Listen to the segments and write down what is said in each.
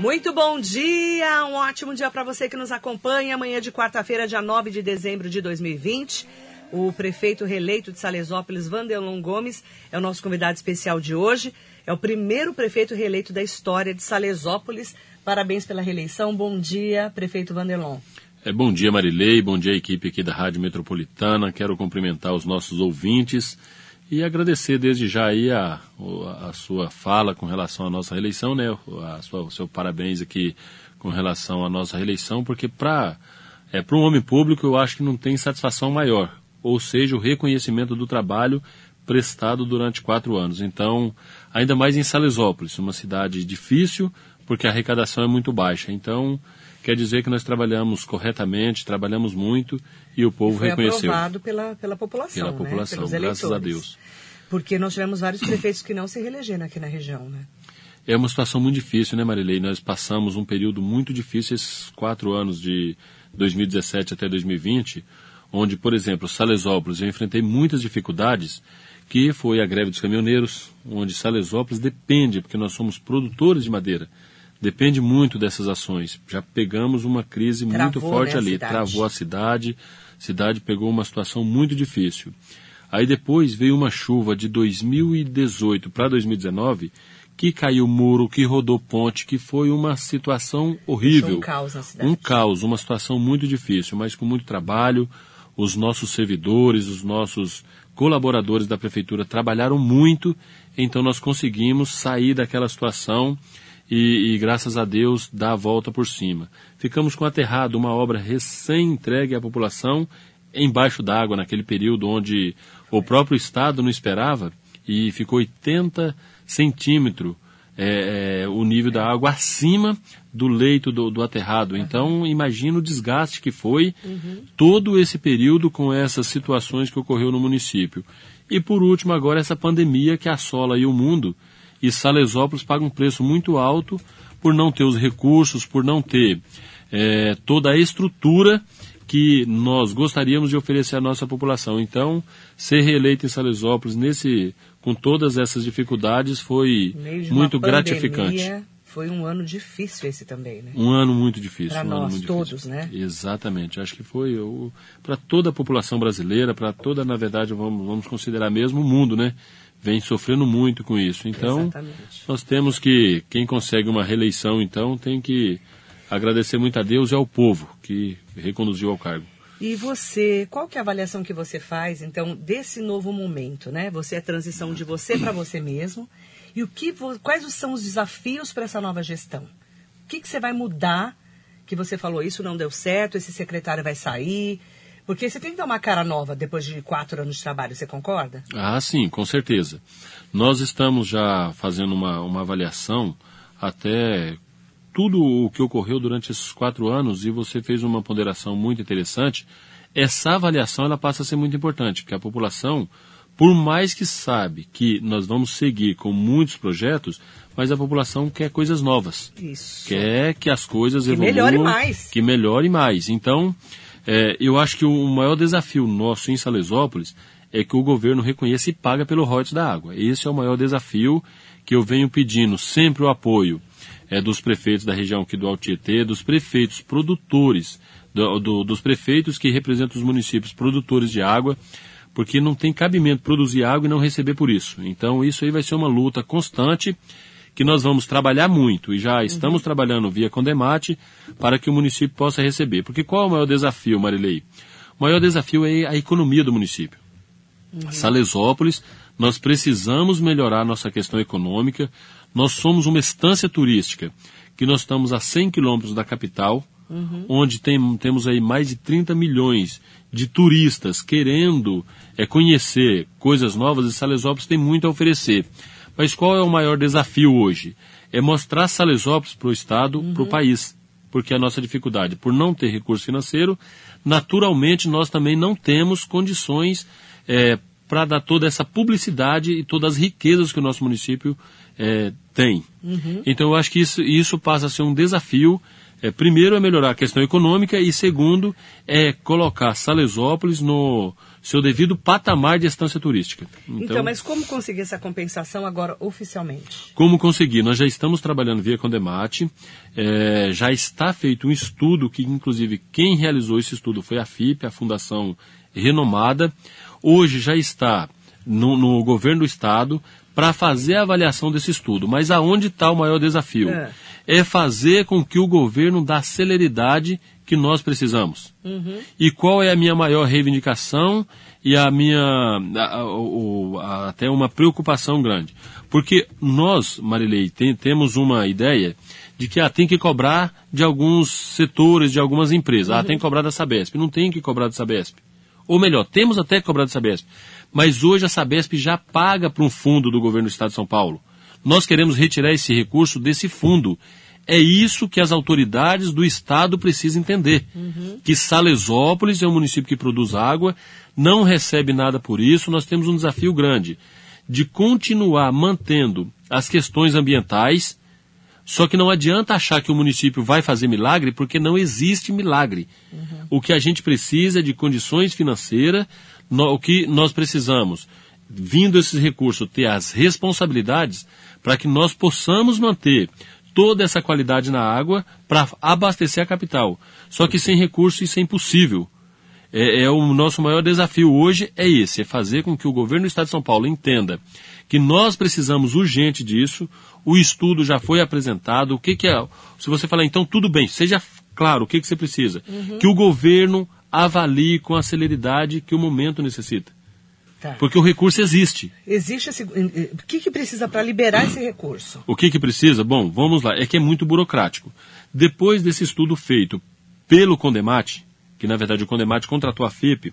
Muito bom dia, um ótimo dia para você que nos acompanha. Amanhã de quarta-feira, dia 9 de dezembro de 2020. O prefeito reeleito de Salesópolis, Vanderlon Gomes, é o nosso convidado especial de hoje. É o primeiro prefeito reeleito da história de Salesópolis. Parabéns pela reeleição. Bom dia, prefeito Vanderlon. É, bom dia, Marilei. Bom dia, equipe aqui da Rádio Metropolitana. Quero cumprimentar os nossos ouvintes e agradecer desde já aí a, a sua fala com relação à nossa reeleição, né? A sua, o seu parabéns aqui com relação à nossa reeleição, porque para é, um homem público eu acho que não tem satisfação maior, ou seja, o reconhecimento do trabalho prestado durante quatro anos. Então, ainda mais em Salesópolis, uma cidade difícil, porque a arrecadação é muito baixa. Então, quer dizer que nós trabalhamos corretamente, trabalhamos muito e o povo Foi reconheceu. aprovado pela, pela população, Pela né? população, Pelos graças a eleitores. Deus. Porque nós tivemos vários prefeitos que não se reelegeram aqui na região, né? É uma situação muito difícil, né, Marilei? Nós passamos um período muito difícil esses quatro anos de 2017 até 2020, onde, por exemplo, Salesópolis, eu enfrentei muitas dificuldades, que foi a greve dos caminhoneiros, onde Salesópolis depende, porque nós somos produtores de madeira, depende muito dessas ações. Já pegamos uma crise muito Travou, forte né, ali, cidade. travou a cidade, a cidade pegou uma situação muito difícil. Aí depois veio uma chuva de 2018 para 2019 que caiu muro, que rodou ponte, que foi uma situação horrível. um caos na cidade. Um caos, uma situação muito difícil, mas com muito trabalho. Os nossos servidores, os nossos colaboradores da prefeitura trabalharam muito, então nós conseguimos sair daquela situação e, e, graças a Deus, dar a volta por cima. Ficamos com Aterrado, uma obra recém-entregue à população, embaixo d'água, naquele período onde o próprio Estado não esperava, e ficou 80 centímetros é, é, o nível da água acima do leito do, do aterrado. Então, imagina o desgaste que foi todo esse período com essas situações que ocorreu no município. E por último, agora essa pandemia que assola o mundo e Salesópolis paga um preço muito alto por não ter os recursos, por não ter é, toda a estrutura que nós gostaríamos de oferecer à nossa população. Então, ser reeleito em Salesópolis nesse, com todas essas dificuldades foi muito pandemia, gratificante. Foi um ano difícil esse também, né? Um ano muito difícil. Pra um nós todos, difícil. né? Exatamente. Acho que foi para toda a população brasileira, para toda, na verdade, vamos, vamos considerar mesmo o mundo, né? Vem sofrendo muito com isso. Então, Exatamente. nós temos que, quem consegue uma reeleição, então, tem que agradecer muito a Deus e ao povo que reconduziu ao cargo. E você, qual que é a avaliação que você faz, então, desse novo momento, né? Você é transição de você para você mesmo. E o que, quais são os desafios para essa nova gestão? O que, que você vai mudar? Que você falou, isso não deu certo, esse secretário vai sair. Porque você tem que dar uma cara nova depois de quatro anos de trabalho, você concorda? Ah, sim, com certeza. Nós estamos já fazendo uma, uma avaliação até tudo o que ocorreu durante esses quatro anos e você fez uma ponderação muito interessante. Essa avaliação ela passa a ser muito importante, porque a população, por mais que sabe que nós vamos seguir com muitos projetos, mas a população quer coisas novas Isso. quer que as coisas Que evoluam. melhore mais. Que melhore mais. Então, é, eu acho que o maior desafio nosso em Salesópolis é que o governo reconheça e paga pelo royalties da água. Esse é o maior desafio que eu venho pedindo sempre o apoio é, dos prefeitos da região aqui do Altietê, dos prefeitos produtores, do- do- dos prefeitos que representam os municípios produtores de água, porque não tem cabimento produzir água e não receber por isso. Então, isso aí vai ser uma luta constante que nós vamos trabalhar muito e já estamos trabalhando via Condemate para que o município possa receber. Porque qual é o maior desafio, Marilei? O maior desafio é a economia do município. Salesópolis, nós precisamos melhorar nossa questão econômica. Nós somos uma estância turística que nós estamos a 100 quilômetros da capital, onde tem- temos aí mais de 30 milhões de turistas querendo é, conhecer coisas novas e Salesópolis tem muito a oferecer. Mas qual é o maior desafio hoje? É mostrar Salesópolis para o Estado, para o país. Porque a nossa dificuldade, por não ter recurso financeiro, naturalmente nós também não temos condições para dar toda essa publicidade e todas as riquezas que o nosso município é, tem. Então eu acho que isso, isso passa a ser um desafio. É, primeiro é melhorar a questão econômica e segundo é colocar Salesópolis no, seu devido patamar de estância turística. Então, então, mas como conseguir essa compensação agora oficialmente? Como conseguir? Nós já estamos trabalhando via Condemate, é, já está feito um estudo que, inclusive, quem realizou esse estudo foi a FIP, a Fundação Renomada. Hoje já está no, no governo do Estado para fazer a avaliação desse estudo. Mas aonde está o maior desafio? É. é fazer com que o governo dê celeridade que nós precisamos. Uhum. E qual é a minha maior reivindicação e a minha a, a, a, até uma preocupação grande? Porque nós, Marilei, tem, temos uma ideia de que ah, tem que cobrar de alguns setores, de algumas empresas. Ah, uhum. Ah, tem que cobrar da Sabesp. Não tem que cobrar da Sabesp. Ou melhor, temos até que cobrar da Sabesp. Mas hoje a Sabesp já paga para um fundo do governo do Estado de São Paulo. Nós queremos retirar esse recurso desse fundo é isso que as autoridades do Estado precisam entender. Uhum. Que Salesópolis é um município que produz água, não recebe nada por isso, nós temos um desafio grande de continuar mantendo as questões ambientais, só que não adianta achar que o município vai fazer milagre, porque não existe milagre. Uhum. O que a gente precisa é de condições financeiras, no, o que nós precisamos, vindo esses recursos, ter as responsabilidades para que nós possamos manter toda essa qualidade na água para abastecer a capital. Só que sem recursos isso é impossível. É, é, o nosso maior desafio hoje é esse, é fazer com que o governo do Estado de São Paulo entenda que nós precisamos urgente disso. O estudo já foi apresentado. O que, que é? Se você falar, então tudo bem, seja claro o que, que você precisa. Uhum. Que o governo avalie com a celeridade que o momento necessita. Tá. Porque o recurso existe. Existe esse. O que, que precisa para liberar esse recurso? O que, que precisa? Bom, vamos lá. É que é muito burocrático. Depois desse estudo feito pelo Condemate, que na verdade o Condemate contratou a FIP,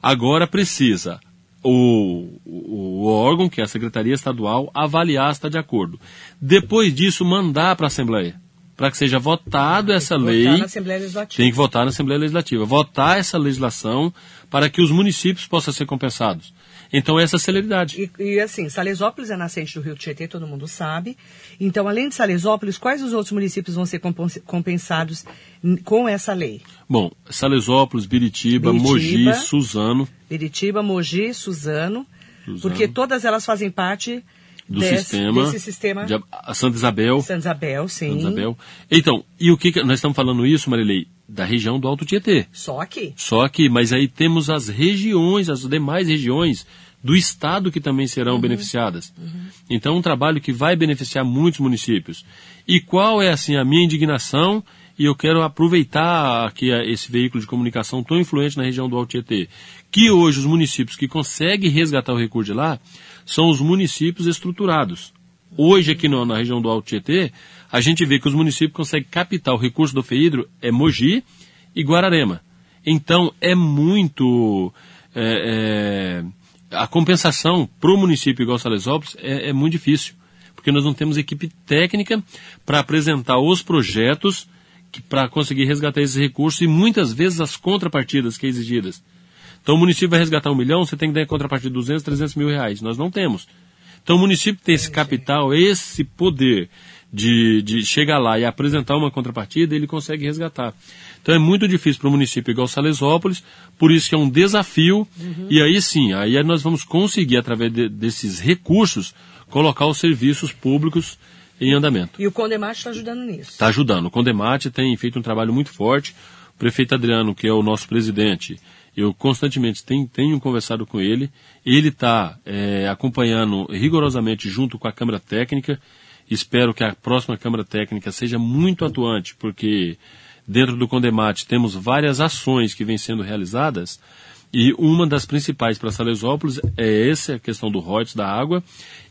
agora precisa o, o, o, órgão, que é a Secretaria Estadual, avaliar se está de acordo. Depois disso, mandar para a Assembleia. Para que seja votado essa lei. Tem que votar na Assembleia Legislativa. Votar essa legislação para que os municípios possam ser compensados. Então, essa celeridade. E, e, assim, Salesópolis é nascente do Rio Tietê, todo mundo sabe. Então, além de Salesópolis, quais os outros municípios vão ser compensados com essa lei? Bom, Salesópolis, Biritiba, Biritiba Mogi, Suzano. Biritiba, Mogi, Suzano, Suzano. Porque todas elas fazem parte do desse, sistema, desse sistema de Santa Isabel. Santa Isabel, sim. Santa Isabel. Então, e o que, que nós estamos falando isso, Marilei? Da região do Alto Tietê. Só aqui. Só aqui, mas aí temos as regiões, as demais regiões do estado que também serão uhum. beneficiadas. Uhum. Então, um trabalho que vai beneficiar muitos municípios. E qual é assim a minha indignação? E eu quero aproveitar aqui esse veículo de comunicação tão influente na região do Alto Tietê, que hoje os municípios que conseguem resgatar o recurso de lá são os municípios estruturados. Hoje aqui no, na região do Alto Tietê, a gente vê que os municípios conseguem captar o recurso do FEIDRO é Mogi e Guararema. Então é muito. É, é, a compensação para o município igual Salesópolis é, é muito difícil, porque nós não temos equipe técnica para apresentar os projetos para conseguir resgatar esses recursos e muitas vezes as contrapartidas que é exigidas. Então o município vai resgatar um milhão, você tem que dar em contrapartida 200, 300 mil reais. Nós não temos. Então o município tem esse capital, esse poder de, de chegar lá e apresentar uma contrapartida, ele consegue resgatar. Então é muito difícil para o município igual Salesópolis, por isso que é um desafio, uhum. e aí sim, aí nós vamos conseguir, através de, desses recursos, colocar os serviços públicos em andamento. E o Condemate está ajudando nisso? Está ajudando. O Condemate tem feito um trabalho muito forte. O prefeito Adriano, que é o nosso presidente, eu constantemente tenho, tenho conversado com ele. Ele está é, acompanhando rigorosamente junto com a Câmara Técnica. Espero que a próxima Câmara Técnica seja muito atuante, porque dentro do Condemate temos várias ações que vêm sendo realizadas. E uma das principais para Salesópolis é essa a questão do ROITS da água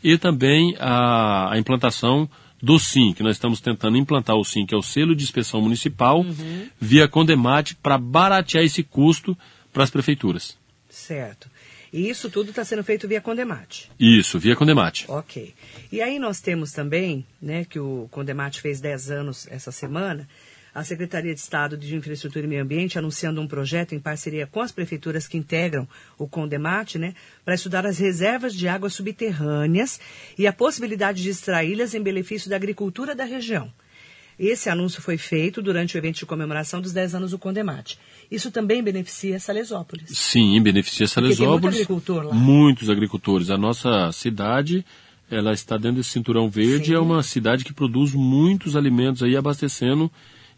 e também a, a, implantação do SIM, que nós estamos tentando implantar o SIM, que é o selo de inspeção municipal, uhum. via Condemate, para baratear esse custo para as prefeituras. Certo. E isso tudo está sendo feito via Condemate. Isso, via Condemate. Ok. E aí nós temos também, né, que o Condemate fez 10 anos essa semana, a Secretaria de Estado de Infraestrutura e Meio Ambiente anunciando um projeto em parceria com as prefeituras que integram o Condemate, né, para estudar as reservas de águas subterrâneas e a possibilidade de extraí-las em benefício da agricultura da região. Esse anúncio foi feito durante o evento de comemoração dos 10 anos do Condemate. Isso também beneficia Salesópolis. Sim, beneficia Salesópolis. Porque tem muito agricultor lá. Muitos agricultores. A nossa cidade, ela está dentro desse cinturão verde, Sim. é uma cidade que produz muitos alimentos aí, abastecendo,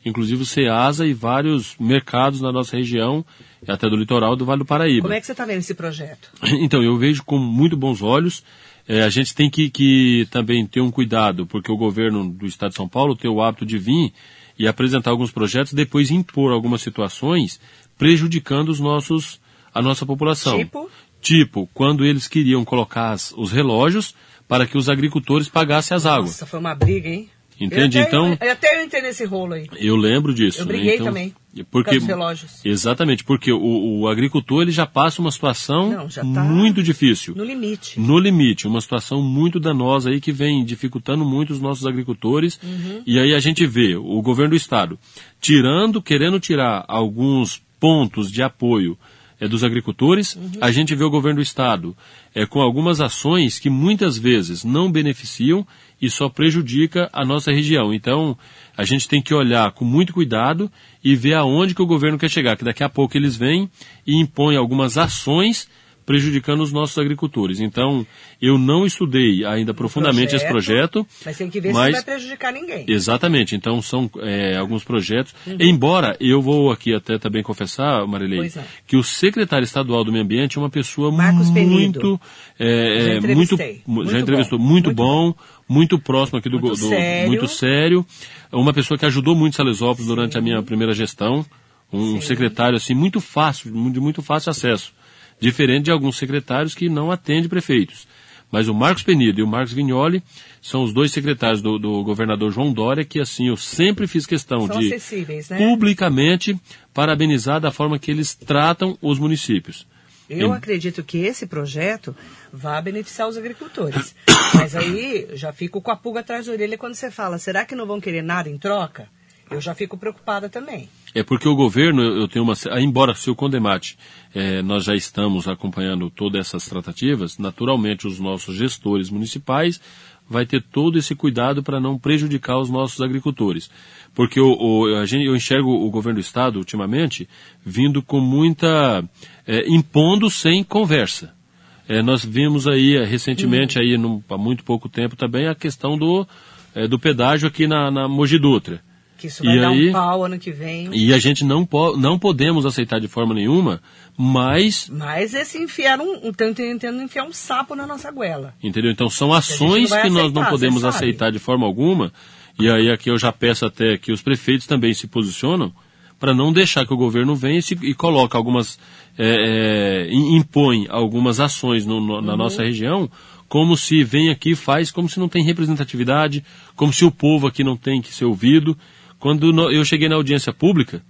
inclusive o Ceasa e vários mercados na nossa região, e até do litoral do Vale do Paraíba. Como é que você está vendo esse projeto? Então, eu vejo com muito bons olhos. É, a gente tem que, que também ter um cuidado, porque o governo do Estado de São Paulo tem o hábito de vir e apresentar alguns projetos, depois impor algumas situações prejudicando os nossos, a nossa população. Tipo? Tipo, quando eles queriam colocar as- os relógios para que os agricultores pagassem as águas. Nossa, foi uma briga, hein? Entende? Eu até, Então- Eu, até eu entrei nesse rolo aí. Eu lembro disso. Eu né? briguei Então, também, Porque, relógios. Exatamente, porque o, o agricultor ele já passa uma situação Não, tá muito difícil. No limite. no limite, uma situação muito danosa aí que vem dificultando muito os nossos agricultores. E aí a gente vê o governo do estado tirando, querendo tirar alguns pontos de apoio é, dos agricultores. A gente vê o governo do estado é, com algumas ações que muitas vezes não beneficiam e só prejudica a nossa região. Então, a gente tem que olhar com muito cuidado e ver aonde que o governo quer chegar, que daqui a pouco eles vêm e impõem algumas ações prejudicando os nossos agricultores. Então, eu não estudei ainda profundamente esse projeto. Mas tem que ver se mas- não vai prejudicar ninguém. Exatamente, então são é, alguns projetos. Embora eu vou aqui até também confessar, Marilei, não. que o secretário estadual do Meio Ambiente é uma pessoa Marcos muito, é, Já é, muito, entrevistei. mu- já Muito entrevistou, bom. muito, Muito bom, muito próximo aqui do, Muito do- sério. muito sério, uma pessoa que ajudou muito Salesópolis durante a minha primeira gestão, um Sim. secretário assim muito fácil, de muito fácil acesso, diferente de alguns secretários que não atendem prefeitos. Mas o Marcos Penido e o Marcos Vignoli são os dois secretários do, do governador João Dória que, assim, eu sempre fiz questão São de né? publicamente parabenizar da forma que eles tratam os municípios. Eu acredito que esse projeto vai beneficiar os agricultores. Mas aí já fico com a pulga atrás da orelha quando você fala, será que não vão querer nada em troca? Eu já fico preocupada também. É porque o governo, eu tenho uma. Embora se o Condemate eh, nós já estamos acompanhando todas essas tratativas, naturalmente os nossos gestores municipais vai ter todo esse cuidado para não prejudicar os nossos agricultores. Porque o, o- a gente, eu enxergo o governo do Estado, ultimamente, vindo com muita. eh, impondo sem conversa. Eh, nós vimos aí eh, recentemente, aí, num- há muito pouco tempo também, a questão do, eh, do pedágio aqui na, na Mogi Dutra. Que isso vai E dar aí- um pau ano que vem. E a gente não, po não podemos aceitar de forma nenhuma, mas, Mas esse enfiaram, estão tentando enfiar um sapo na nossa goela. entendeu? Então são ações que nós não aceitar, podemos aceitar de forma alguma. E aí aqui eu já peço até que os prefeitos também se posicionam para não deixar que o governo venha e, se, e coloque algumas, é, é, im- impõe algumas ações no- no- Uhum. na nossa região, como se vem aqui e faz, como se não tem representatividade, como se o povo aqui não tem que ser ouvido. Quando no- eu cheguei na audiência pública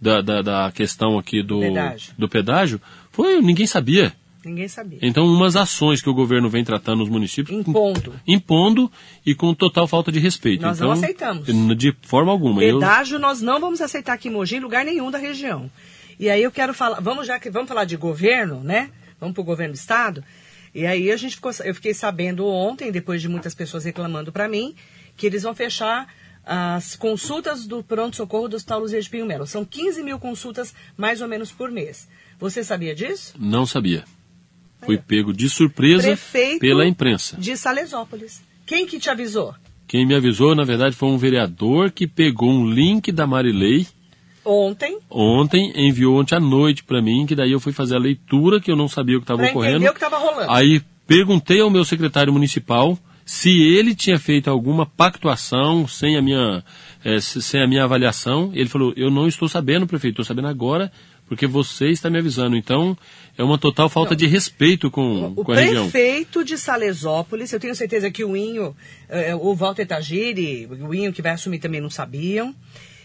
da, da, da questão aqui do Pedágio. do pedágio, foi ninguém sabia. Ninguém sabia. Então, umas ações que o governo vem tratando nos municípios, Impondo. impondo e com total falta de respeito. Nós então, não aceitamos. De forma alguma. Eu- Pedágio nós não vamos aceitar aqui em Mogi em lugar nenhum da região. E aí eu quero falar, vamos já que vamos falar de governo, né? Vamos para o governo do estado. E aí a gente ficou, eu fiquei sabendo ontem, depois de muitas pessoas reclamando para mim, que eles vão fechar as consultas do pronto-socorro do Hospital Luzia de Pinho Melo. São 15 mil consultas, mais ou menos, por mês. Você sabia disso? não sabia. Fui pego de surpresa Prefeito pela imprensa. de Salesópolis. Quem que te avisou? Quem me avisou, na verdade, foi um vereador que pegou um link da Marilei Ontem, ontem, enviou ontem à noite para mim, que daí eu fui fazer a leitura, que eu não sabia o que estava ocorrendo. o que estava rolando. Aí perguntei ao meu secretário municipal se ele tinha feito alguma pactuação sem a minha, eh, se- sem a minha avaliação. Ele falou, eu não estou sabendo, prefeito, estou sabendo agora, porque você está me avisando. Então, é uma total falta de respeito com, O com a região. prefeito de Salesópolis, eu tenho certeza que o Inho, eh, o Walter Tagiri, o Inho que vai assumir também não sabiam.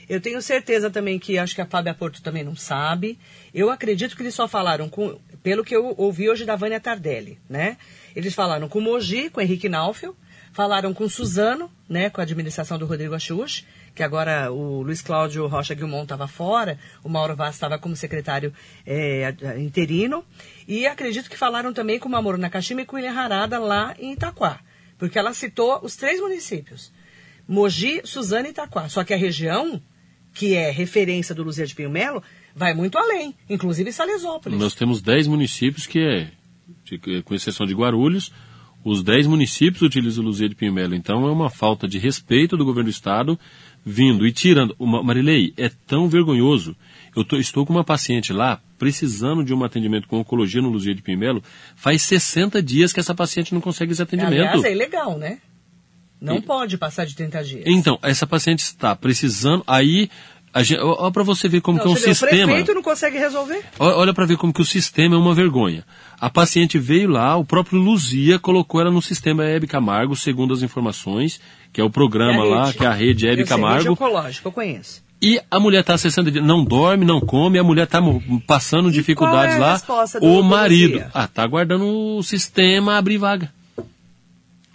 Eu tenho certeza também que acho que a Fábia Porto também não sabe. Eu acredito que eles só falaram com, pelo que eu ouvi hoje da Vânia Tardelli, né? Eles falaram com o Mogi, com o Henrique Naufel, falaram com o Suzano, né, com a administração do Rodrigo Axux, que agora o Luiz Cláudio Rocha Guilmont estava fora, o Mauro Vaz estava como secretário eh, interino, e acredito que falaram também com o Mamoru Nakashima e com o William Harada lá em Itaquá, porque ela citou os três municípios. Mogi, Suzano e Itaquá. Só que a região, que é referência do Luzia de Pinho Melo, vai muito além, inclusive Salesópolis. Nós temos 10 municípios que é, com exceção de Guarulhos, os 10 municípios utilizam o Luzia de Pinho Melo. Então é uma falta de respeito do governo do estado vindo e tirando. Marilei, é tão vergonhoso. Eu tô, estou com uma paciente lá, precisando de um atendimento com oncologia no Luzia de Pinho Melo, faz 60 dias que essa paciente não consegue esse atendimento. Aliás, é ilegal, né? Não e, pode passar de 30 dias. Então, essa paciente está precisando, aí Olha para você ver como não, que é um sistema. O prefeito não consegue resolver. Olha para ver como que o sistema é uma vergonha. A paciente veio lá, o próprio Luzia colocou ela no sistema Hebe Camargo, segundo as informações, que é o programa é lá, que é a rede Hebe Camargo. Rede eu conheço. E a mulher está acessando, não dorme, não come, a mulher está passando e dificuldades é lá. o marido, Luzia? ah, tá aguardando o sistema abrir vaga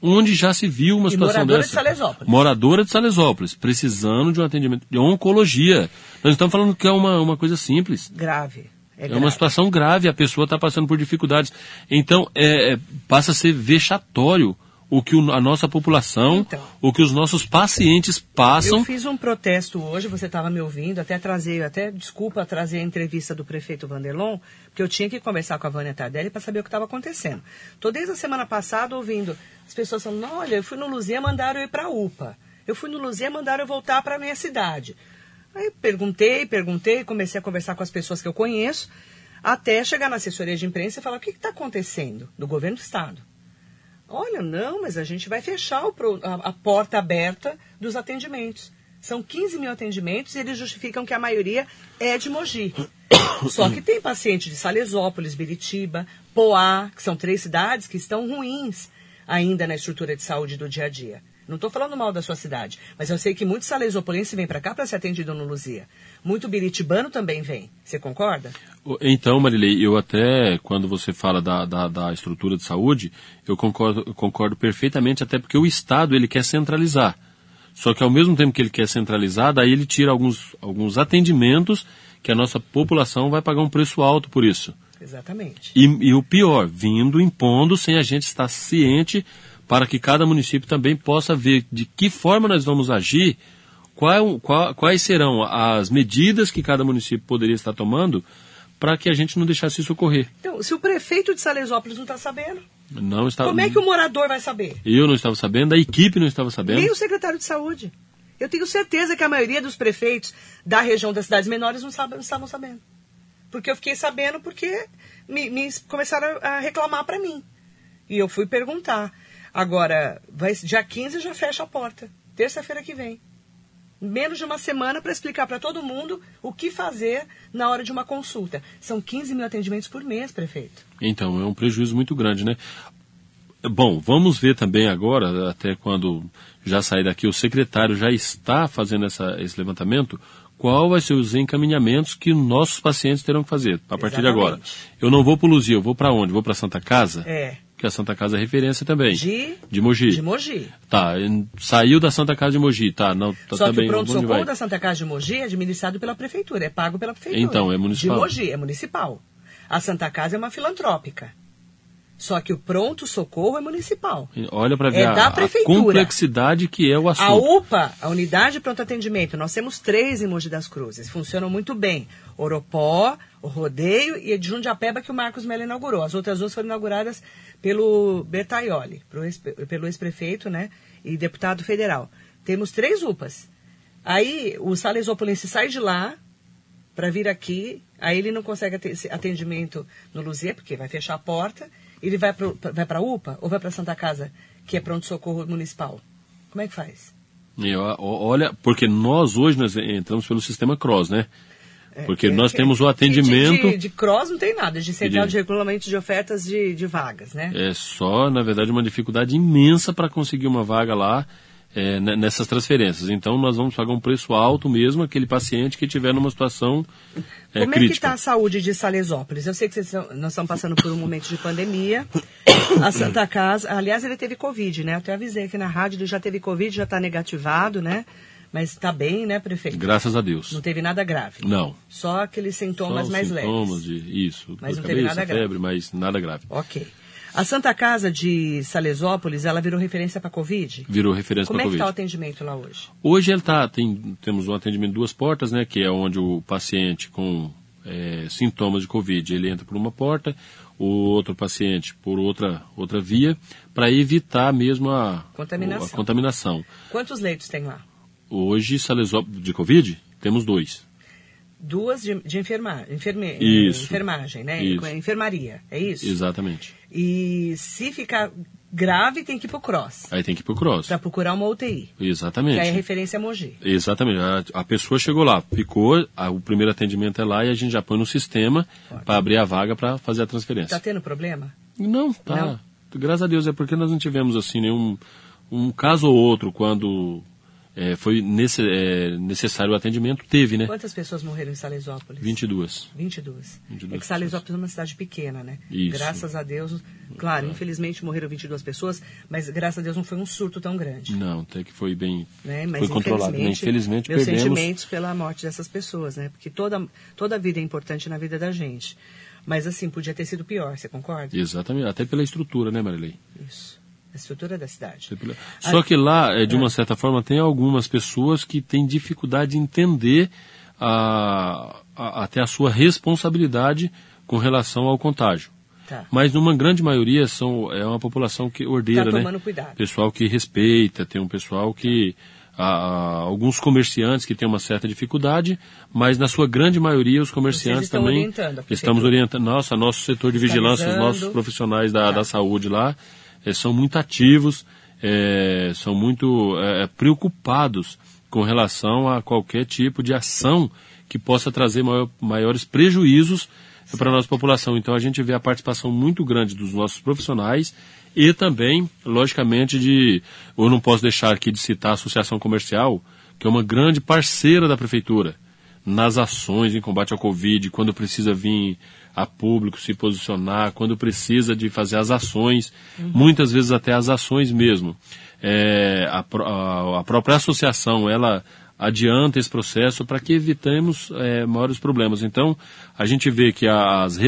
onde já se viu uma e situação moradora dessa. De Salesópolis. Moradora de Salesópolis, precisando de um atendimento de oncologia. Nós estamos falando que é uma, uma coisa simples. Grave. É, é uma situação grave, a pessoa está passando por dificuldades. Então, é, é, passa a ser vexatório o que a nossa população, então, o que os nossos pacientes passam. Eu fiz um protesto hoje, você estava me ouvindo, até trazer, até desculpa trazer a entrevista do prefeito Vanderlon, porque eu tinha que conversar com a Vânia Tardelli para saber o que estava acontecendo. Estou desde a semana passada ouvindo as pessoas falando, olha, eu fui no Luzia, mandaram eu ir para a UPA. Eu fui no Luzia, mandaram eu voltar para a minha cidade. Aí perguntei, perguntei, comecei a conversar com as pessoas que eu conheço, até chegar na assessoria de imprensa e falar, o que está acontecendo do governo do Estado? Olha, não, mas a gente vai fechar a, a porta aberta dos atendimentos. São 15 mil atendimentos e eles justificam que a maioria é de Mogi. Só que tem paciente de Salesópolis, Biritiba, Poá, que são três cidades que estão ruins ainda na estrutura de saúde do dia a dia. Não estou falando mal da sua cidade, mas eu sei que muitos salesopolenses vêm para cá para ser atendido no Luzia. Muito biritibano também vem. Você concorda? Então, Marilei, eu até, quando você fala da, da, da estrutura de saúde, eu concordo, eu concordo perfeitamente, até porque o Estado ele quer centralizar. Só que ao mesmo tempo que ele quer centralizar, daí ele tira alguns, alguns atendimentos que a nossa população vai pagar um preço alto por isso. Exatamente. E, e o pior, vindo, impondo, sem a gente estar ciente para que cada município também possa ver de que forma nós vamos agir, qual, qual, quais serão as medidas que cada município poderia estar tomando para que a gente não deixasse isso ocorrer. Então, se o prefeito de Salesópolis não está sabendo, não está... como é que o morador vai saber? Eu não estava sabendo, a equipe não estava sabendo. Nem o secretário de saúde. Eu tenho certeza que a maioria dos prefeitos da região das cidades menores não, sabe, não estavam sabendo. Porque eu fiquei sabendo porque me, me começaram a reclamar para mim. E eu fui perguntar. Agora, vai, dia 15 já fecha a porta. Terça-feira que vem. Menos de uma semana para explicar para todo mundo o que fazer na hora de uma consulta. São 15 mil atendimentos por mês, prefeito. Então, é um prejuízo muito grande, né? Bom, vamos ver também agora, até quando já sair daqui, o secretário já está fazendo essa, esse levantamento, qual vai ser os encaminhamentos que nossos pacientes terão que fazer a partir Exatamente. de agora. Eu não vou para o Luzia, eu vou para onde? Vou para Santa Casa? É que a Santa Casa é referência também. De? De Mogi. De Mogi. Tá, saiu da Santa Casa de Mogi, tá. Não, tá Só também, que o pronto-socorro da Santa Casa de Mogi é administrado pela prefeitura, é pago pela prefeitura. Então, é municipal. De Mogi, é municipal. A Santa Casa é uma filantrópica. Só que o pronto-socorro é municipal. Olha para ver é a, da prefeitura. a complexidade que é o assunto. A UPA, a Unidade de Pronto Atendimento, nós temos três em Mogi das Cruzes. Funcionam muito bem. Oropó, Rodeio e de Jundiapeba, que o Marcos Melo inaugurou. As outras duas foram inauguradas pelo Bertaioli, pelo ex-prefeito né, e deputado federal. Temos três UPAs. Aí o Salesopolense sai de lá para vir aqui, aí ele não consegue atendimento no Luzia, porque vai fechar a porta, ele vai para a UPA ou vai para Santa Casa, que é pronto-socorro municipal? Como é que faz? olha, porque nós hoje nós entramos pelo sistema CROSS, né? É, Porque é, nós é, temos o atendimento. De, de, cross não tem nada, de central de, de regulamento de ofertas de, de vagas, né? É só, na verdade, uma dificuldade imensa para conseguir uma vaga lá é, nessas transferências. Então nós vamos pagar um preço alto mesmo aquele paciente que tiver numa situação é, Como crítica. é que está a saúde de Salesópolis? Eu sei que vocês, nós estamos passando por um momento de pandemia. A Santa Casa, aliás, ele teve Covid, né? Eu até avisei aqui na rádio, ele já teve Covid, já está negativado, né? Mas está bem, né, prefeito? Graças a Deus. Não teve nada grave. Não. Só aqueles sintomas Só mais sintomas leves. De, isso. Mas não cabeça, teve nada grave. febre, mas nada grave. Ok. A Santa Casa de Salesópolis, ela virou referência para Covid? Virou referência Como para é que Covid. está o atendimento lá hoje? Hoje ele tá, tem, temos um atendimento de duas portas, né? Que é onde o paciente com é, sintomas de Covid, ele entra por uma porta, o outro paciente por outra, outra via, para evitar mesmo a Contaminação. a contaminação. Quantos leitos tem lá? Hoje, Salesópolis de Covid, temos dois. Duas de, de enferma, enferme, Isso. enfermagem, né? Isso. A Enfermaria, é isso? Exatamente. E se ficar grave, tem que ir pro CROSS. Aí tem que ir pro cross. Para procurar uma UTI. Que Exatamente. aí é referência a Mogi. Exatamente. A, a pessoa chegou lá, ficou, a- o primeiro atendimento é lá e a gente já põe no sistema para abrir a vaga para fazer a transferência. Tá tendo problema? Não, tá. Não? Graças a Deus, é porque nós não tivemos assim nenhum um caso ou outro quando é, foi nesse, é, necessário o atendimento, teve, né? Quantas pessoas morreram em Salesópolis? 22. 22. 22 é que Salesópolis é uma cidade pequena, né? Isso. Graças a Deus, claro, infelizmente morreram 22 pessoas, mas graças a Deus não foi um surto tão grande. Não, até que foi bem. Né? Mas foi controlado. né? Infelizmente meus perdemos. sentimentos pela morte dessas pessoas, né? Porque toda, toda vida é importante na vida da gente. Mas assim, podia ter sido pior, você concorda? Exatamente, até pela estrutura, né, Marilei? Isso. A estrutura da cidade. Só que lá, é, de uma certa forma, tem algumas pessoas que têm dificuldade de entender a, a- até a sua responsabilidade com relação ao contágio. Tá. Mas numa grande maioria são, é uma população que ordeira, Tá né? cuidado. Pessoal que respeita, tem um pessoal que. há- há alguns comerciantes que têm uma certa dificuldade, mas na sua grande maioria os comerciantes também orientando a estamos orientando. Nossa, nosso setor de vigilância, os nossos profissionais da, Tá. da saúde lá eh, são muito ativos, eh, são muito eh, preocupados com relação a qualquer tipo de ação que possa trazer maior- maiores prejuízos para a nossa população. Então a gente vê a participação muito grande dos nossos profissionais e também, logicamente, de. Eu não posso deixar aqui de citar a Associação Comercial, que é uma grande parceira da Prefeitura nas ações em combate ao Covid, quando precisa vir a público se posicionar, quando precisa de fazer as ações, muitas vezes até as ações mesmo. É, a, a- a própria associação, ela adianta esse processo para que evitemos é, maiores problemas. Então, a gente vê que as,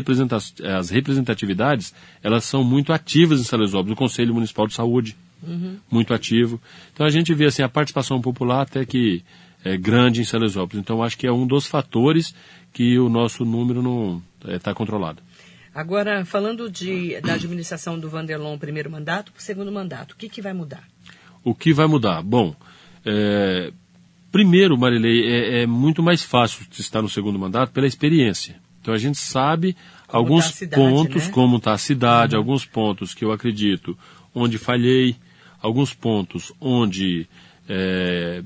as representatividades, elas são muito ativas em Salesópolis, o Conselho Municipal de Saúde, muito ativo. Então, a gente vê assim, a participação popular até que é grande em Salesópolis. Então, acho que é um dos fatores que o nosso número não está controlado. Agora, falando de, da administração do Vanderlon, primeiro mandato para o segundo mandato, o que, que vai mudar? O que vai mudar? Bom, é, primeiro, Marilei, é, é muito mais fácil estar no segundo mandato pela experiência. Então a gente sabe Como alguns tá cidade, pontos, né? como está a cidade, alguns pontos que eu acredito onde falhei, alguns pontos onde é,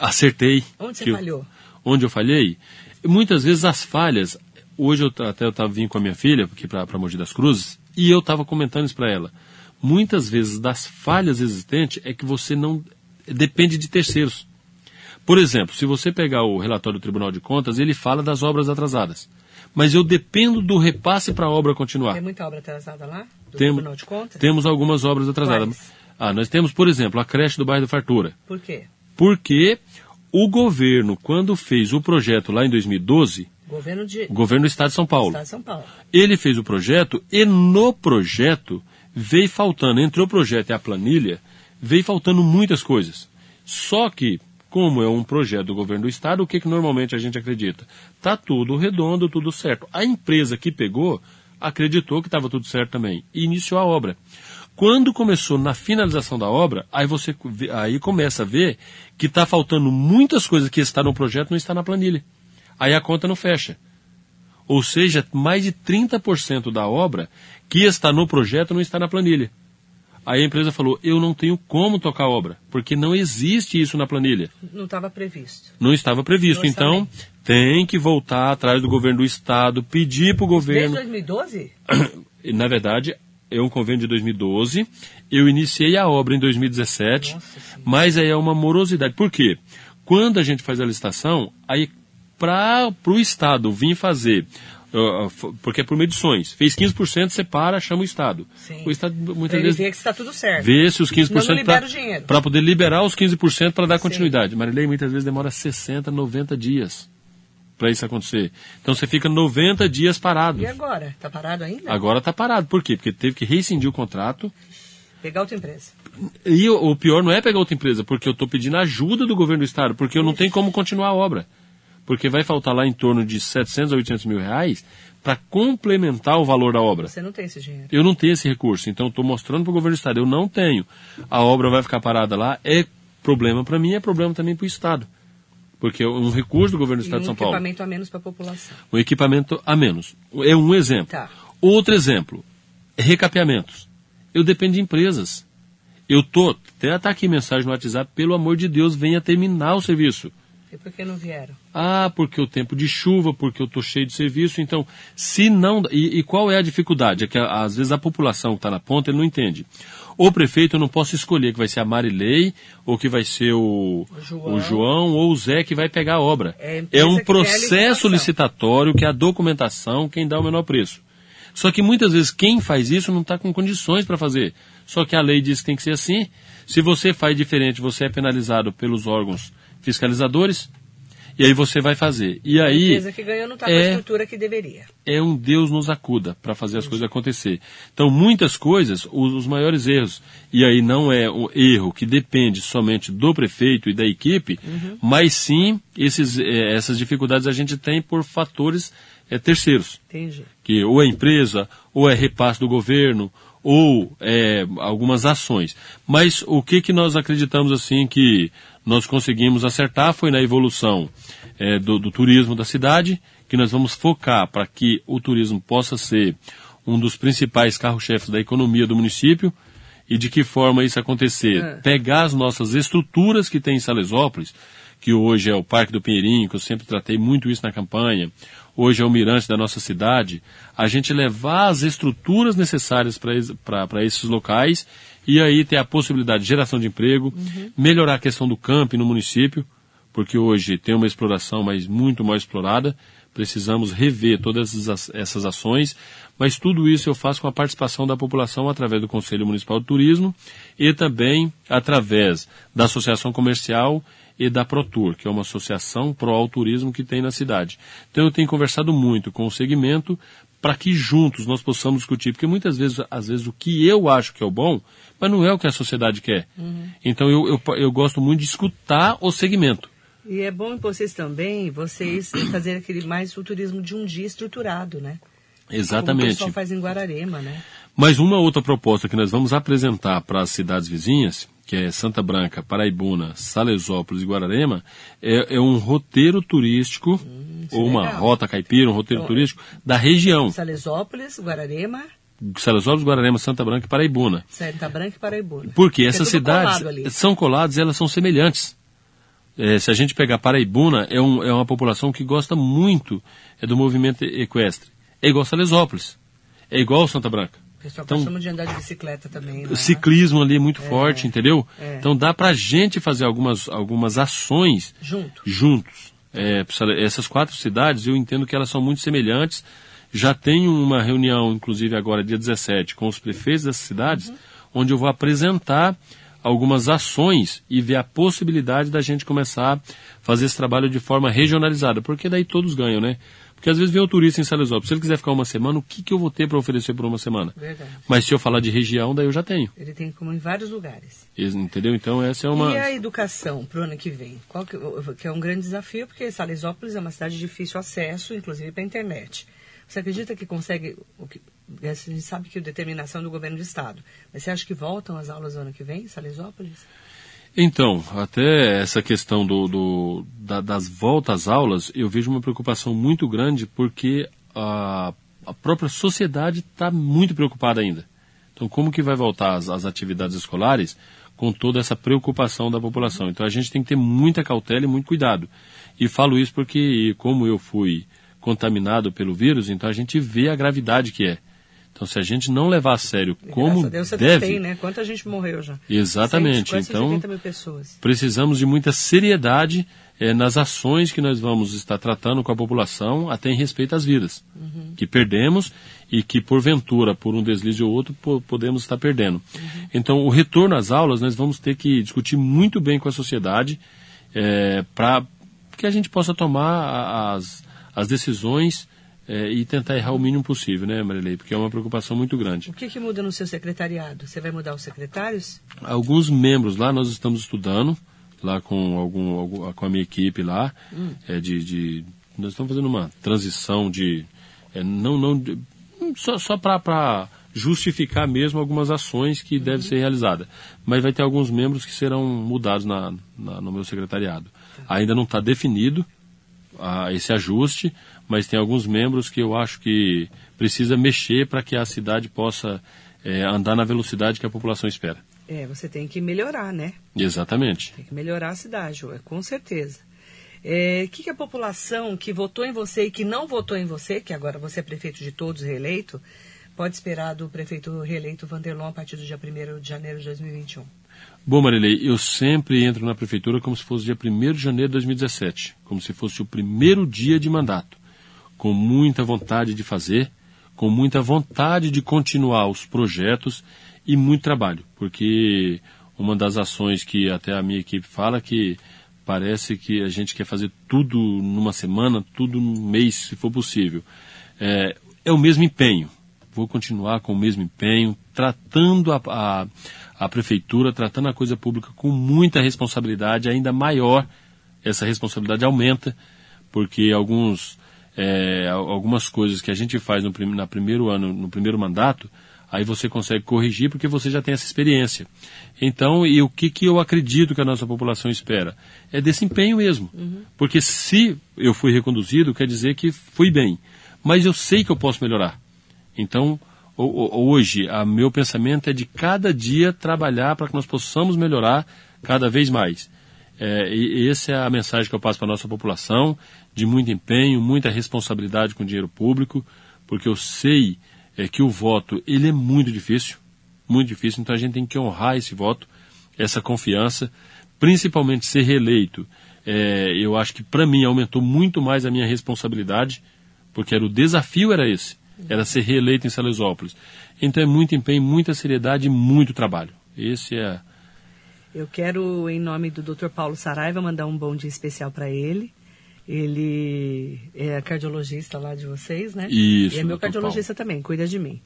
acertei. Onde você eu- falhou? onde eu falhei, muitas vezes as falhas, hoje eu até eu estava vindo com a minha filha aqui para Mogi das Cruzes, e eu estava comentando isso para ela. Muitas vezes das falhas existentes é que você não depende de terceiros. Por exemplo, se você pegar o relatório do Tribunal de Contas, ele fala das obras atrasadas. Mas eu dependo do repasse para a obra continuar. Tem muita obra atrasada lá? Do Tem- Tribunal de Contas? Temos algumas obras atrasadas. Quais? Ah, nós temos, por exemplo, a creche do bairro da Fartura. Por quê? Porque o governo, quando fez o projeto lá em 2012, Governo de governo do Estado de São Paulo, Estado de São Paulo. ele fez o projeto e no projeto veio faltando, entre o projeto e a planilha, veio faltando muitas coisas. Só que, como é um projeto do governo do Estado, o que, que normalmente a gente acredita? Tá tudo redondo, tudo certo. A empresa que pegou acreditou que estava tudo certo também e iniciou a obra. Quando começou na finalização da obra, aí você aí começa a ver que está faltando muitas coisas que está no projeto não está na planilha. Aí a conta não fecha. Ou seja, mais de 30% da obra que está no projeto não está na planilha. Aí a empresa falou: eu não tenho como tocar a obra, porque não existe isso na planilha. Não estava previsto. Não estava previsto. Então, tem que voltar atrás do governo do estado, pedir para o Desde governo. 2012? Na verdade, é um convênio de 2012. Eu iniciei a obra em 2017, Nossa mas aí é uma morosidade. Por quê? Quando a gente faz a licitação, aí para o Estado vir fazer, uh, f- porque é por medições, fez 15%, separa, chama o Estado. Sim. O Estado muitas ele vezes ver que está tudo certo. vê se os 15% Senão não libera o dinheiro. para poder liberar os 15% para dar continuidade. Marilei muitas vezes demora 60, 90 dias para isso acontecer. Então você fica 90 dias parado. E agora? Está parado ainda? Agora está parado. Por quê? Porque teve que rescindir o contrato. Pegar outra empresa. E o, o pior não é pegar outra empresa, porque eu estou pedindo ajuda do governo do estado, porque eu não tenho como continuar a obra. Porque vai faltar lá em torno de 700 a 800 mil reais para complementar o valor da obra. Você não tem esse dinheiro. Eu não tenho esse recurso, então estou mostrando para o governo do estado, eu não tenho. A obra vai ficar parada lá, é problema para mim, é problema também para o estado. Porque é um recurso do governo do estado um de São Paulo. Um equipamento a menos para a população. Um equipamento a menos. É um exemplo. Tá. Outro exemplo, recapeamentos. Eu dependo de empresas. Eu tô, até tá aqui mensagem no WhatsApp, pelo amor de Deus, venha terminar o serviço. E por que não vieram? Ah, porque o tempo de chuva, porque eu estou cheio de serviço. Então, se não. E, e, qual é a dificuldade? É que às vezes a população que está na ponta ele não entende. O prefeito eu não posso escolher que vai ser a Marilei, ou que vai ser o, o, João. o João, ou o Zé que vai pegar a obra. É, é um processo licitatório que é a documentação quem dá o menor preço. Só que muitas vezes quem faz isso não está com condições para fazer. Só que a lei diz que tem que ser assim. Se você faz diferente, você é penalizado pelos órgãos fiscalizadores, e aí você vai fazer. E aí. A empresa que ganhou não está é, com a estrutura que deveria. É um Deus nos acuda para fazer as coisas acontecer. Então, muitas coisas, os, os, maiores erros, e aí não é um erro que depende somente do prefeito e da equipe, uhum. mas sim esses, é, essas dificuldades a gente tem por fatores é, terceiros. Entendi. Que ou é empresa, ou é repasse do governo, ou é, algumas ações. Mas o que, que nós acreditamos assim que nós conseguimos acertar foi na evolução é, do, do, turismo da cidade, que nós vamos focar para que o turismo possa ser um dos principais carro-chefes da economia do município. E de que forma isso acontecer? É. Pegar as nossas estruturas que tem em Salesópolis, que hoje é o Parque do Pinheirinho, que eu sempre tratei muito isso na campanha, hoje é o mirante da nossa cidade, a gente levar as estruturas necessárias para esses locais e aí ter a possibilidade de geração de emprego, Uhum. melhorar a questão do camping no município, porque hoje tem uma exploração, mas muito mal explorada. Precisamos rever todas essas- ações, mas tudo isso eu faço com a participação da população através do Conselho Municipal de Turismo e também através da Associação Comercial e da ProTour, que é uma associação pró turismo que tem na cidade. Então eu tenho conversado muito com o segmento para que juntos nós possamos discutir, porque muitas vezes, às vezes, o que eu acho que é o bom, mas não é o que a sociedade quer. Então eu, eu, eu gosto muito de escutar o segmento. E é bom vocês também, vocês fazer aquele mais o turismo de um dia estruturado, né? Como o Exatamente. pessoal faz em Guararema, né? Mas uma outra proposta que nós vamos apresentar para as cidades vizinhas, que é Santa Branca, Paraibuna, Salesópolis e Guararema, é, é um roteiro turístico, ou é uma legal. rota caipira, um roteiro Então, turístico da região. Salesópolis, Guararema, Salesópolis, Guararema, Santa Branca e Paraibuna. Santa Branca e Paraibuna. Porque É essas tudo cidades colado são coladas e elas são semelhantes. É, se a gente pegar Paraibuna, é, um- é uma população que gosta muito é, do movimento equestre. É igual Salesópolis. É igual Santa Branca. O pessoal Então- costuma de andar de bicicleta também, né? O ciclismo ali é muito forte, entendeu? é. Então dá pra gente fazer algumas, algumas ações Junto. juntos. É, essas quatro cidades, eu entendo que elas são muito semelhantes. Já tenho uma reunião, inclusive agora, dia 17, com os prefeitos dessas cidades, Uhum. onde eu vou apresentar algumas ações e ver a possibilidade da gente começar a fazer esse trabalho de forma regionalizada, porque daí todos ganham, né? Porque às vezes vem o turista em Salesópolis, se ele quiser ficar uma semana, o que, que eu vou ter para oferecer por uma semana? Verdade. Mas se eu falar de região, daí eu já tenho. Ele tem como em vários lugares. Entendeu? Então essa é uma. E a educação para o ano que vem? Qual que, que é um grande desafio, porque Salesópolis é uma cidade de difícil acesso, inclusive para a internet. Você acredita que consegue. Que, a gente sabe que é determinação do governo do estado. Mas você acha que voltam as aulas ano que vem, em Salesópolis? Então, até essa questão do, do- da- das voltas às aulas, eu vejo uma preocupação muito grande porque a, a própria sociedade está muito preocupada ainda. Então, como que vai voltar as atividades escolares com toda essa preocupação da população? Então, a gente tem que ter muita cautela e muito cuidado. E falo isso porque, como eu fui contaminado pelo vírus, então a gente vê a gravidade que é. Então, se a gente não levar a sério como a Deus você deve, tem, né? Quanta gente morreu já? Exatamente, 100, quase então- 180 mil pessoas. precisamos de muita seriedade eh, nas ações que nós vamos estar tratando com a população, até em respeito às vidas que perdemos e que, porventura, por um deslize ou outro, po- podemos estar perdendo. Então, o retorno às aulas, nós vamos ter que discutir muito bem com a sociedade para que a gente possa tomar as, as decisões é, e tentar errar o mínimo possível, né, Marilei? Porque é uma preocupação muito grande. O que, que muda no seu secretariado? Você vai mudar os secretários? Alguns membros lá nós estamos estudando, lá com, algum, com a minha equipe lá, hum. é, de, de, nós estamos fazendo uma transição de, é, não, não, de, só, só para justificar mesmo algumas ações que uhum. devem ser realizadas. Mas vai ter alguns membros que serão mudados na, na no meu secretariado. Tá. Ainda não está definido a, esse ajuste, mas tem alguns membros que eu acho que precisa mexer para que a cidade possa é, andar na velocidade que a população espera. É, você tem que melhorar, né? Exatamente. Tem que melhorar a cidade, com certeza. O é, que, que, a população que votou em você e que não votou em você, que agora você é prefeito de todos reeleito, pode esperar do prefeito reeleito Vanderlon a partir do dia 1 de janeiro de 2021? Bom, Marilei, eu sempre entro na prefeitura como se fosse dia 1 de janeiro de 2017, como se fosse o primeiro dia de mandato, com muita vontade de fazer, com muita vontade de continuar os projetos e muito trabalho, porque uma das ações que até a minha equipe fala que parece que a gente quer fazer tudo numa semana, tudo num mês, se for possível. É, é o mesmo empenho. Vou continuar com o mesmo empenho, tratando a, a a prefeitura tratando a coisa pública com muita responsabilidade, ainda maior, essa responsabilidade aumenta, porque alguns, é, algumas coisas que a gente faz no, primeiro ano, no primeiro mandato, aí você consegue corrigir porque você já tem essa experiência. Então, e o que, que eu acredito que a nossa população espera? É desse empenho mesmo. Uhum. Porque se eu fui reconduzido, quer dizer que fui bem. Mas eu sei que eu posso melhorar. Então, hoje, o meu pensamento é de cada dia trabalhar para que nós possamos melhorar cada vez mais. É, e essa é a mensagem que eu passo para a nossa população, de muito empenho, muita responsabilidade com o dinheiro público, porque eu sei é, que o voto ele é muito difícil, muito difícil, então a gente tem que honrar esse voto, essa confiança, principalmente ser reeleito. É, eu acho que para mim aumentou muito mais a minha responsabilidade, porque era o desafio era esse era ser reeleito em Salesópolis. Então é muito empenho, muita seriedade e muito trabalho. Esse é. Eu quero, em nome do Dr. Paulo Saraiva, mandar um bom dia especial para ele. Ele é cardiologista lá de vocês, né? Isso. E é meu cardiologista Paulo. também, cuida de mim.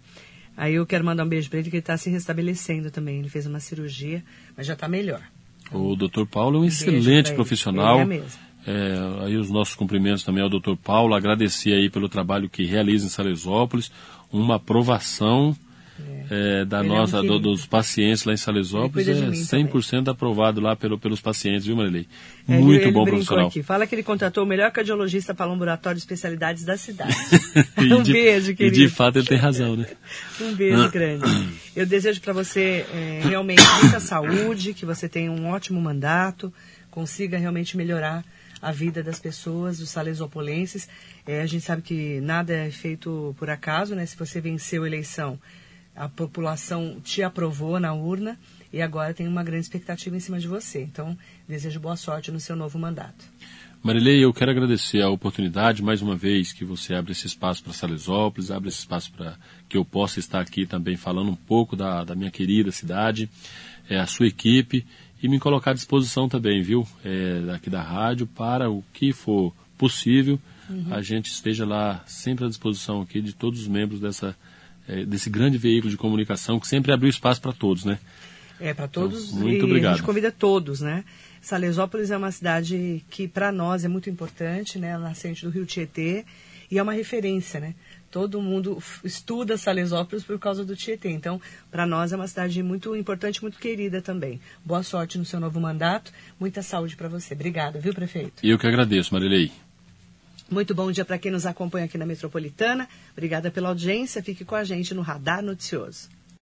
Aí eu quero mandar um beijo para ele, que ele está se restabelecendo também. Ele fez uma cirurgia, mas já está melhor. O Dr. Paulo é um, um excelente profissional. Ele é mesmo. É, aí os nossos cumprimentos também ao Dr. Paulo, agradecer aí pelo trabalho que realiza em Salesópolis, uma aprovação é, é, da Ele nossa, é do, dos pacientes lá em Salesópolis é 100% também. aprovado lá pelo, pelos pacientes, viu, Marilei? É, Muito ele, bom ele profissional. Aqui. Fala que ele contratou o melhor cardiologista para o laboratório de especialidades da cidade. um de, beijo, querido. E de fato ele tem razão, né? um beijo grande. Eu desejo para você é, realmente muita saúde, que você tenha um ótimo mandato, consiga realmente melhorar a vida das pessoas, dos salesopolenses. É, a gente sabe que nada é feito por acaso, né? Se você venceu a eleição, a população te aprovou na urna e agora tem uma grande expectativa em cima de você. Então, desejo boa sorte no seu novo mandato. Marilei, eu quero agradecer a oportunidade mais uma vez que você abre esse espaço para Salesópolis, abre esse espaço para que eu possa estar aqui também falando um pouco da, da minha querida cidade, é, a sua equipe e me colocar à disposição também, viu, é, aqui da rádio, para o que for possível, uhum. a gente esteja lá sempre à disposição aqui de todos os membros dessa, é, desse grande veículo de comunicação que sempre abriu espaço para todos, né? É, para todos. Então, muito obrigado. A gente convida todos, né? Salesópolis é uma cidade que para nós é muito importante, né? Nascente do Rio Tietê e é uma referência, né? Todo mundo estuda Salesópolis por causa do Tietê. Então, para nós é uma cidade muito importante, muito querida também. Boa sorte no seu novo mandato, muita saúde para você. Obrigada, viu, prefeito? Eu que agradeço, Marilei. Muito bom dia para quem nos acompanha aqui na Metropolitana. Obrigada pela audiência. Fique com a gente no Radar Noticioso.